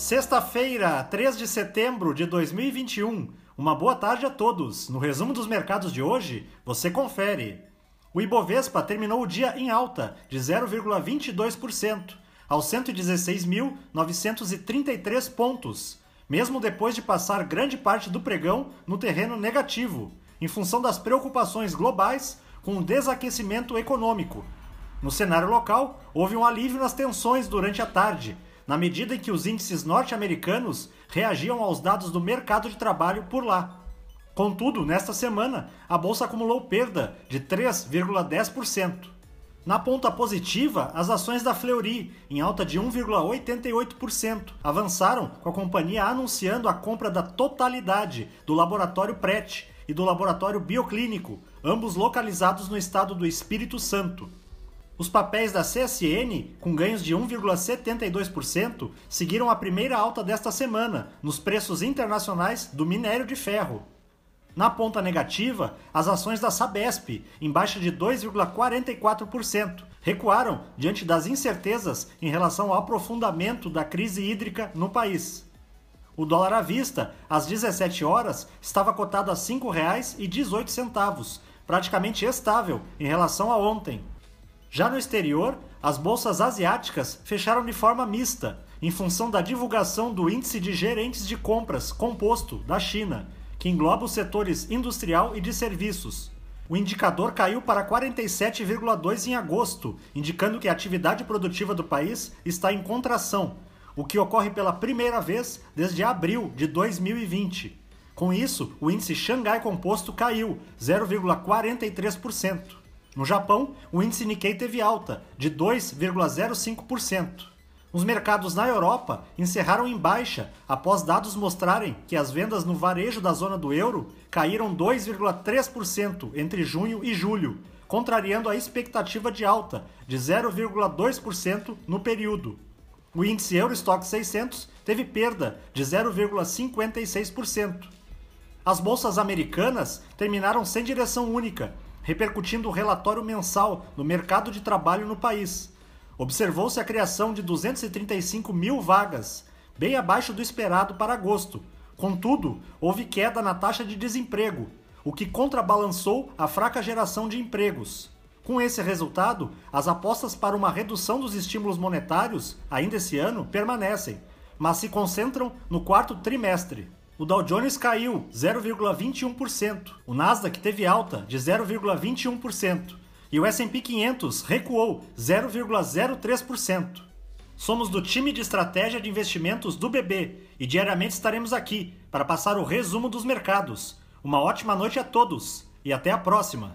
Sexta-feira, 3 de setembro de 2021. Uma boa tarde a todos. No resumo dos mercados de hoje, você confere. O Ibovespa terminou o dia em alta, de 0,22%, aos 116.933 pontos, mesmo depois de passar grande parte do pregão no terreno negativo, em função das preocupações globais com o desaquecimento econômico. No cenário local, houve um alívio nas tensões durante a tarde na medida em que os índices norte-americanos reagiam aos dados do mercado de trabalho por lá. Contudo, nesta semana, a bolsa acumulou perda de 3,10%. Na ponta positiva, as ações da Fleury, em alta de 1,88%, avançaram com a companhia anunciando a compra da totalidade do laboratório PRET e do laboratório bioclínico, ambos localizados no estado do Espírito Santo. Os papéis da CSN, com ganhos de 1,72%, seguiram a primeira alta desta semana nos preços internacionais do minério de ferro. Na ponta negativa, as ações da Sabesp, em baixa de 2,44%, recuaram diante das incertezas em relação ao aprofundamento da crise hídrica no país. O dólar à vista, às 17 horas, estava cotado a R$ 5,18, praticamente estável em relação a ontem. Já no exterior, as bolsas asiáticas fecharam de forma mista, em função da divulgação do Índice de Gerentes de Compras Composto da China, que engloba os setores industrial e de serviços. O indicador caiu para 47,2 em agosto, indicando que a atividade produtiva do país está em contração, o que ocorre pela primeira vez desde abril de 2020. Com isso, o índice Xangai Composto caiu 0,43%. No Japão, o índice Nikkei teve alta, de 2,05%. Os mercados na Europa encerraram em baixa após dados mostrarem que as vendas no varejo da zona do euro caíram 2,3% entre junho e julho, contrariando a expectativa de alta de 0,2% no período. O índice Eurostock 600 teve perda de 0,56%. As bolsas americanas terminaram sem direção única repercutindo o relatório mensal no mercado de trabalho no país. Observou-se a criação de 235 mil vagas, bem abaixo do esperado para agosto. Contudo, houve queda na taxa de desemprego, o que contrabalançou a fraca geração de empregos. Com esse resultado, as apostas para uma redução dos estímulos monetários, ainda esse ano, permanecem, mas se concentram no quarto trimestre. O Dow Jones caiu 0,21%, o Nasdaq teve alta de 0,21% e o S&P 500 recuou 0,03%. Somos do time de estratégia de investimentos do BB e diariamente estaremos aqui para passar o resumo dos mercados. Uma ótima noite a todos e até a próxima!